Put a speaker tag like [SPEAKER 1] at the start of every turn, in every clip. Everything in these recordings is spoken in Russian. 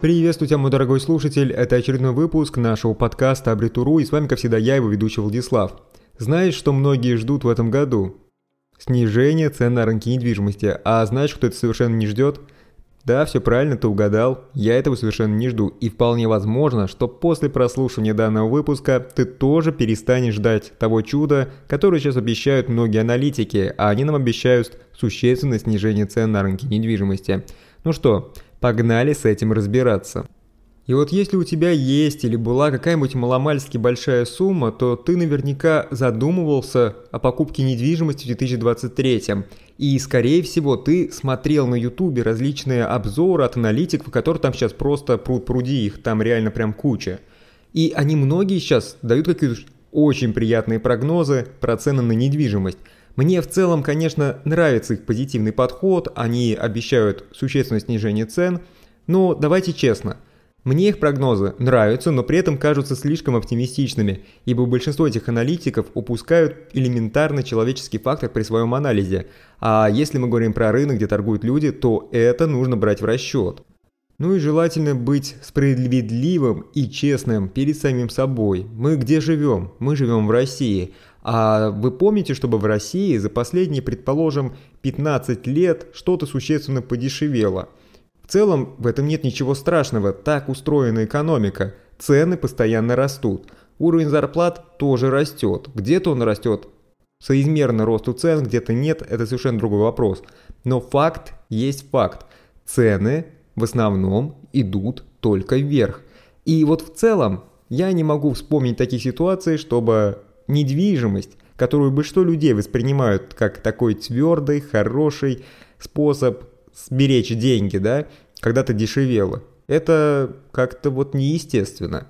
[SPEAKER 1] Приветствую тебя, мой дорогой слушатель, это очередной выпуск нашего подкаста Абритуру, и с вами, как всегда, я, его ведущий Владислав. Знаешь, что многие ждут в этом году? Снижение цен на рынке недвижимости. А знаешь, кто это совершенно не ждет? Да, все правильно, ты угадал. Я этого совершенно не жду. И вполне возможно, что после прослушивания данного выпуска ты тоже перестанешь ждать того чуда, которое сейчас обещают многие аналитики, а они нам обещают существенное снижение цен на рынке недвижимости. Ну что, Погнали с этим разбираться. И вот если у тебя есть или была какая-нибудь маломальски большая сумма, то ты наверняка задумывался о покупке недвижимости в 2023. И, скорее всего, ты смотрел на ютубе различные обзоры от аналитиков, которые там сейчас просто пруд пруди, их там реально прям куча. И они многие сейчас дают какие-то очень приятные прогнозы про цены на недвижимость. Мне в целом, конечно, нравится их позитивный подход, они обещают существенное снижение цен, но давайте честно, мне их прогнозы нравятся, но при этом кажутся слишком оптимистичными, ибо большинство этих аналитиков упускают элементарный человеческий фактор при своем анализе, а если мы говорим про рынок, где торгуют люди, то это нужно брать в расчет. Ну и желательно быть справедливым и честным перед самим собой. Мы где живем? Мы живем в России – а вы помните, чтобы в России за последние, предположим, 15 лет что-то существенно подешевело? В целом в этом нет ничего страшного, так устроена экономика. Цены постоянно растут. Уровень зарплат тоже растет. Где-то он растет соизмерно росту цен, где-то нет, это совершенно другой вопрос. Но факт есть факт. Цены в основном идут только вверх. И вот в целом я не могу вспомнить таких ситуаций, чтобы недвижимость, которую большинство людей воспринимают как такой твердый, хороший способ сберечь деньги, да, когда-то дешевело. Это как-то вот неестественно.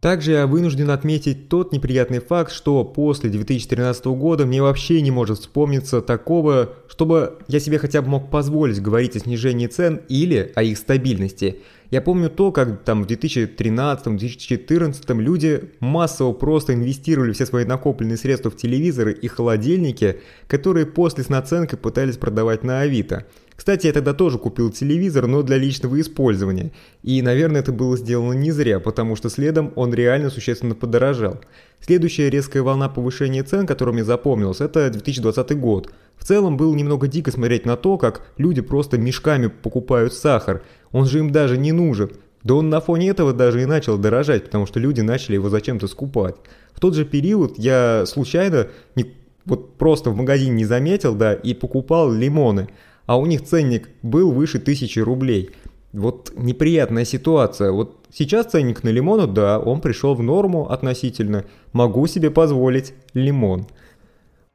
[SPEAKER 1] Также я вынужден отметить тот неприятный факт, что после 2013 года мне вообще не может вспомниться такого, чтобы я себе хотя бы мог позволить говорить о снижении цен или о их стабильности – я помню то, как там в 2013-2014 люди массово просто инвестировали все свои накопленные средства в телевизоры и холодильники, которые после с наценкой пытались продавать на Авито. Кстати, я тогда тоже купил телевизор, но для личного использования. И, наверное, это было сделано не зря, потому что следом он реально существенно подорожал. Следующая резкая волна повышения цен, которая мне запомнилась, это 2020 год. В целом было немного дико смотреть на то, как люди просто мешками покупают сахар. Он же им даже не нужен. Да он на фоне этого даже и начал дорожать, потому что люди начали его зачем-то скупать. В тот же период я случайно, не, вот просто в магазине не заметил, да, и покупал лимоны – а у них ценник был выше тысячи рублей. Вот неприятная ситуация. Вот сейчас ценник на лимону, да, он пришел в норму относительно. Могу себе позволить лимон.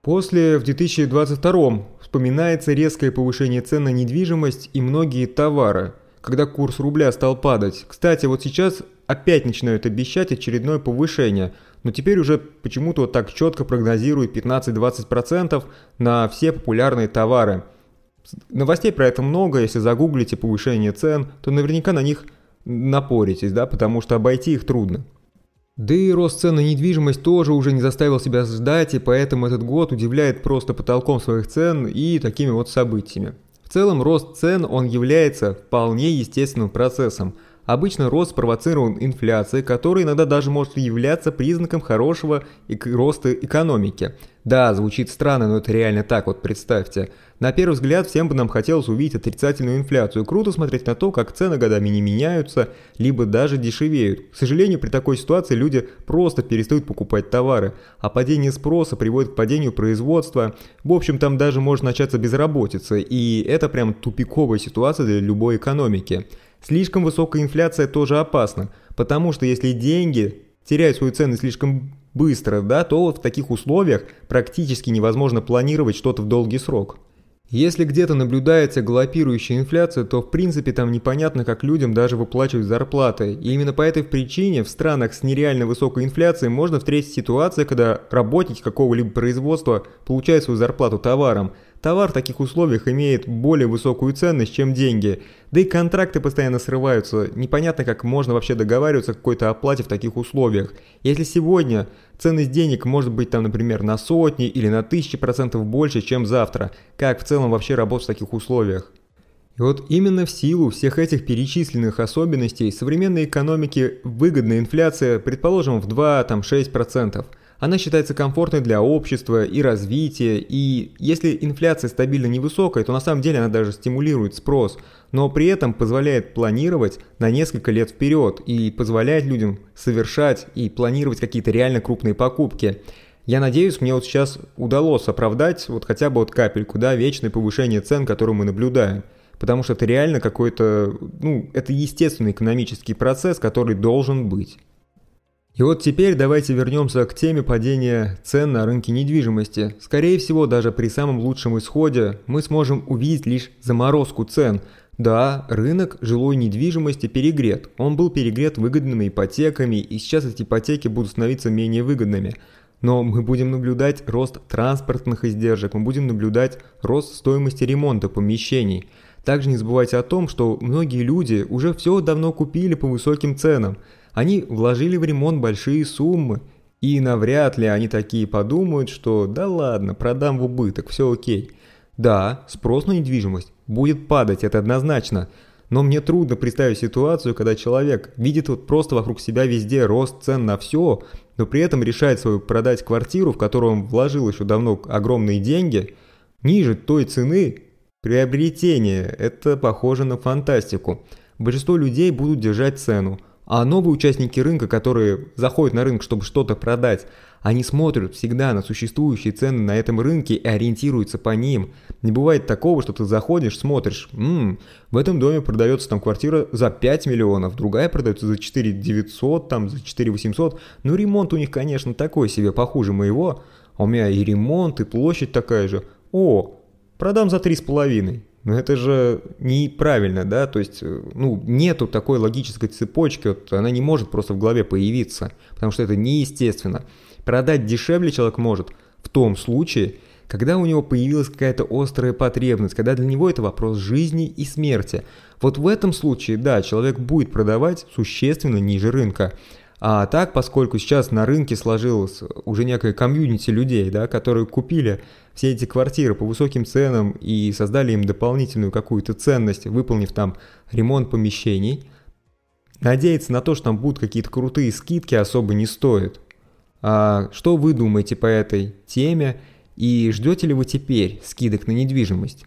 [SPEAKER 1] После в 2022 вспоминается резкое повышение цен на недвижимость и многие товары, когда курс рубля стал падать. Кстати, вот сейчас опять начинают обещать очередное повышение, но теперь уже почему-то так четко прогнозируют 15-20% на все популярные товары – Новостей про это много, если загуглите повышение цен, то наверняка на них напоритесь, да, потому что обойти их трудно. Да и рост цен на недвижимость тоже уже не заставил себя ждать, и поэтому этот год удивляет просто потолком своих цен и такими вот событиями. В целом рост цен он является вполне естественным процессом. Обычно рост спровоцирован инфляцией, которая иногда даже может являться признаком хорошего роста экономики. Да, звучит странно, но это реально так, вот представьте. На первый взгляд, всем бы нам хотелось увидеть отрицательную инфляцию. Круто смотреть на то, как цены годами не меняются, либо даже дешевеют. К сожалению, при такой ситуации люди просто перестают покупать товары, а падение спроса приводит к падению производства. В общем, там даже может начаться безработица, и это прям тупиковая ситуация для любой экономики. Слишком высокая инфляция тоже опасна, потому что если деньги теряют свою ценность слишком быстро, да, то в таких условиях практически невозможно планировать что-то в долгий срок. Если где-то наблюдается галопирующая инфляция, то в принципе там непонятно, как людям даже выплачивать зарплаты. И именно по этой причине в странах с нереально высокой инфляцией можно встретить ситуацию, когда работники какого-либо производства получают свою зарплату товаром, Товар в таких условиях имеет более высокую ценность, чем деньги. Да и контракты постоянно срываются. Непонятно, как можно вообще договариваться о какой-то оплате в таких условиях. Если сегодня ценность денег может быть там, например, на сотни или на тысячи процентов больше, чем завтра, как в целом вообще работать в таких условиях? И вот именно в силу всех этих перечисленных особенностей современной экономики выгодная инфляция, предположим, в 2-6%. Она считается комфортной для общества и развития, и если инфляция стабильно невысокая, то на самом деле она даже стимулирует спрос, но при этом позволяет планировать на несколько лет вперед и позволяет людям совершать и планировать какие-то реально крупные покупки. Я надеюсь, мне вот сейчас удалось оправдать вот хотя бы вот капельку, да, вечное повышение цен, которое мы наблюдаем. Потому что это реально какой-то, ну, это естественный экономический процесс, который должен быть. И вот теперь давайте вернемся к теме падения цен на рынке недвижимости. Скорее всего, даже при самом лучшем исходе мы сможем увидеть лишь заморозку цен. Да, рынок жилой недвижимости перегрет. Он был перегрет выгодными ипотеками, и сейчас эти ипотеки будут становиться менее выгодными. Но мы будем наблюдать рост транспортных издержек, мы будем наблюдать рост стоимости ремонта помещений. Также не забывайте о том, что многие люди уже все давно купили по высоким ценам – они вложили в ремонт большие суммы, и навряд ли они такие подумают, что да ладно, продам в убыток, все окей. Да, спрос на недвижимость будет падать, это однозначно, но мне трудно представить ситуацию, когда человек видит вот просто вокруг себя везде рост цен на все, но при этом решает свою продать квартиру, в которую он вложил еще давно огромные деньги, ниже той цены приобретения. Это похоже на фантастику. Большинство людей будут держать цену, а новые участники рынка, которые заходят на рынок, чтобы что-то продать, они смотрят всегда на существующие цены на этом рынке и ориентируются по ним. Не бывает такого, что ты заходишь, смотришь, «Ммм, в этом доме продается там квартира за 5 миллионов, другая продается за 4 900, там за 4 800. Ну ремонт у них, конечно, такой себе, похуже моего, а у меня и ремонт, и площадь такая же. О, продам за 3,5. Но это же неправильно, да, то есть, э, ну, нету такой логической цепочки, вот она не может просто в голове появиться, потому что это неестественно. Продать дешевле человек может в том случае, когда у него появилась какая-то острая потребность, когда для него это вопрос жизни и смерти. Вот в этом случае, да, человек будет продавать существенно ниже рынка. А так, поскольку сейчас на рынке сложилось уже некое комьюнити людей, да, которые купили все эти квартиры по высоким ценам и создали им дополнительную какую-то ценность, выполнив там ремонт помещений, надеяться на то, что там будут какие-то крутые скидки особо не стоит. А что вы думаете по этой теме и ждете ли вы теперь скидок на недвижимость?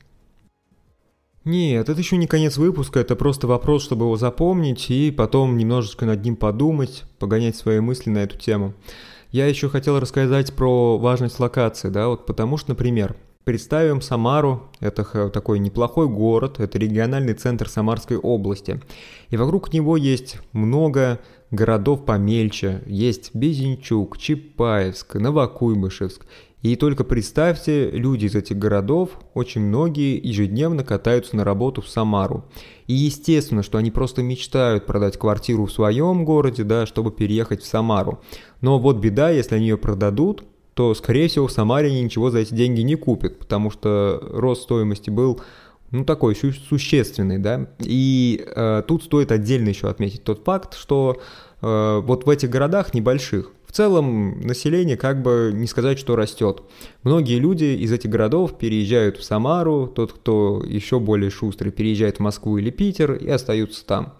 [SPEAKER 1] Нет, это еще не конец выпуска, это просто вопрос, чтобы его запомнить и потом немножечко над ним подумать, погонять свои мысли на эту тему. Я еще хотел рассказать про важность локации, да, вот потому что, например, Представим Самару, это такой неплохой город, это региональный центр Самарской области. И вокруг него есть много городов помельче, есть Безенчук, Чапаевск, Новокуйбышевск. И только представьте, люди из этих городов, очень многие ежедневно катаются на работу в Самару. И естественно, что они просто мечтают продать квартиру в своем городе, да, чтобы переехать в Самару. Но вот беда, если они ее продадут, то, скорее всего, в Самаре они ничего за эти деньги не купят, потому что рост стоимости был ну, такой су- существенный, да. И э, тут стоит отдельно еще отметить тот факт, что э, вот в этих городах небольших, целом население как бы не сказать, что растет. Многие люди из этих городов переезжают в Самару, тот, кто еще более шустрый, переезжает в Москву или Питер и остаются там.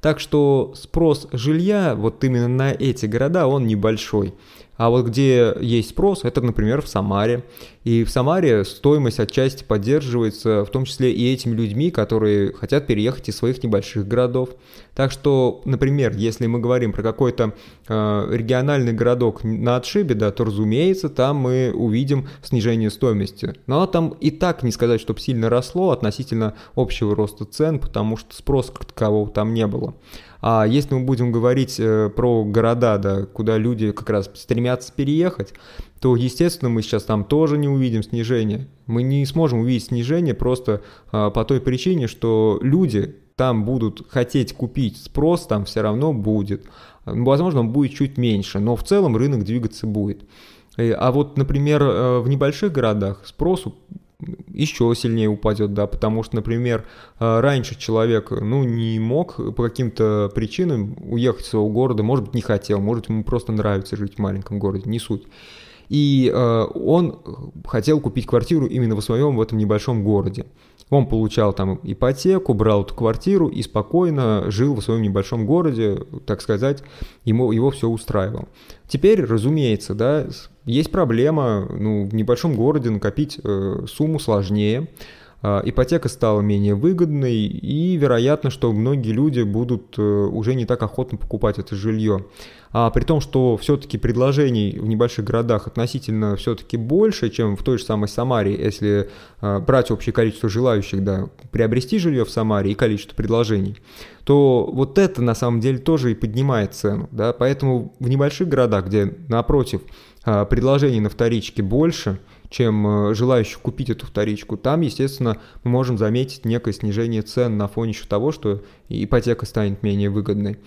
[SPEAKER 1] Так что спрос жилья вот именно на эти города, он небольшой. А вот где есть спрос, это, например, в Самаре. И в Самаре стоимость отчасти поддерживается, в том числе и этими людьми, которые хотят переехать из своих небольших городов. Так что, например, если мы говорим про какой-то э, региональный городок на отшибе, да, то, разумеется, там мы увидим снижение стоимости. Но там и так не сказать, чтобы сильно росло относительно общего роста цен, потому что спроса как такового там не было. А если мы будем говорить э, про города, да, куда люди как раз стремятся переехать, то, естественно, мы сейчас там тоже не увидим снижения. Мы не сможем увидеть снижение просто а, по той причине, что люди там будут хотеть купить, спрос там все равно будет. Возможно, он будет чуть меньше, но в целом рынок двигаться будет. Э, а вот, например, э, в небольших городах спросу еще сильнее упадет, да, потому что, например, э, раньше человек, ну, не мог по каким-то причинам уехать из своего города, может быть, не хотел, может, ему просто нравится жить в маленьком городе, не суть. И э, он хотел купить квартиру именно в своем в этом небольшом городе. Он получал там ипотеку, брал эту квартиру и спокойно жил в своем небольшом городе, так сказать, ему, его все устраивало. Теперь, разумеется, да, есть проблема, ну, в небольшом городе накопить э, сумму сложнее, ипотека стала менее выгодной, и вероятно, что многие люди будут э, уже не так охотно покупать это жилье. А при том, что все-таки предложений в небольших городах относительно все-таки больше, чем в той же самой Самаре, если э, брать общее количество желающих да, приобрести жилье в Самаре и количество предложений, то вот это на самом деле тоже и поднимает цену. Да? Поэтому в небольших городах, где напротив э, предложений на вторичке больше, чем э, желающих купить эту вторичку, там, естественно, мы можем заметить некое снижение цен на фоне еще того, что ипотека станет менее выгодной.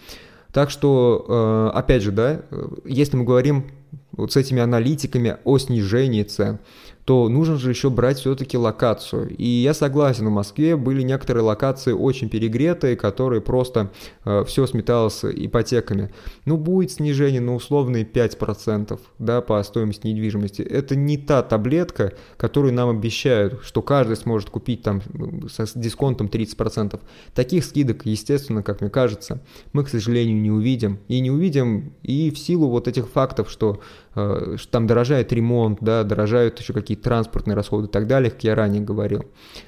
[SPEAKER 1] Так что, э, опять же, да, э, если мы говорим вот с этими аналитиками о снижении цен, то нужно же еще брать все-таки локацию. И я согласен, в Москве были некоторые локации очень перегретые, которые просто э, все сметалось ипотеками. Ну, будет снижение на условные 5% да, по стоимости недвижимости. Это не та таблетка, которую нам обещают, что каждый сможет купить там с дисконтом 30%. Таких скидок, естественно, как мне кажется, мы, к сожалению, не увидим. И не увидим и в силу вот этих фактов, что, э, там дорожает ремонт, да, дорожают еще какие какие-то транспортные расходы и так далее, как я ранее говорил.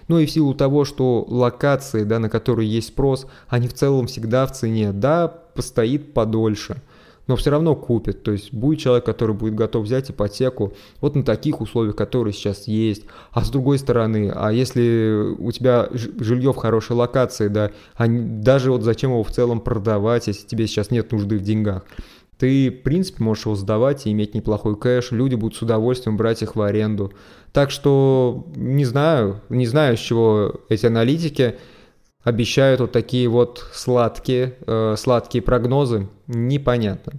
[SPEAKER 1] Ну и в силу того, что локации, да, на которые есть спрос, они в целом всегда в цене, да, постоит подольше, но все равно купит. То есть будет человек, который будет готов взять ипотеку вот на таких условиях, которые сейчас есть. А с другой стороны, а если у тебя жилье в хорошей локации, да, а даже вот зачем его в целом продавать, если тебе сейчас нет нужды в деньгах? Ты, в принципе, можешь его сдавать и иметь неплохой кэш, люди будут с удовольствием брать их в аренду. Так что не знаю, не знаю, с чего эти аналитики обещают вот такие вот сладкие, э, сладкие прогнозы, непонятно.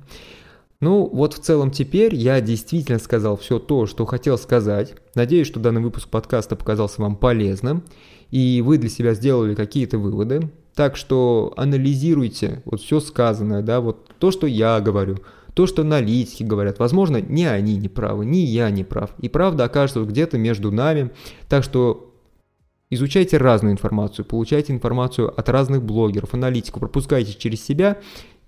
[SPEAKER 1] Ну, вот в целом теперь я действительно сказал все то, что хотел сказать. Надеюсь, что данный выпуск подкаста показался вам полезным, и вы для себя сделали какие-то выводы. Так что анализируйте вот все сказанное, да, вот то, что я говорю, то, что аналитики говорят. Возможно, ни они не правы, ни я не прав. И правда окажется где-то между нами. Так что изучайте разную информацию, получайте информацию от разных блогеров, аналитиков, пропускайте через себя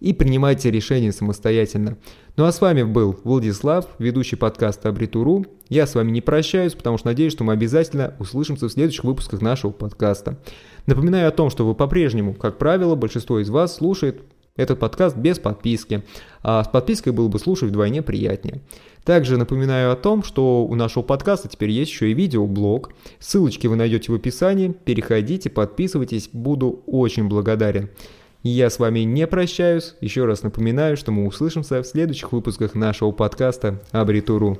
[SPEAKER 1] и принимайте решения самостоятельно. Ну а с вами был Владислав, ведущий подкаста Абритуру. Я с вами не прощаюсь, потому что надеюсь, что мы обязательно услышимся в следующих выпусках нашего подкаста. Напоминаю о том, что вы по-прежнему, как правило, большинство из вас слушает этот подкаст без подписки, а с подпиской было бы слушать вдвойне приятнее. Также напоминаю о том, что у нашего подкаста теперь есть еще и видеоблог. Ссылочки вы найдете в описании. Переходите, подписывайтесь, буду очень благодарен. Я с вами не прощаюсь. Еще раз напоминаю, что мы услышимся в следующих выпусках нашего подкаста Абритуру.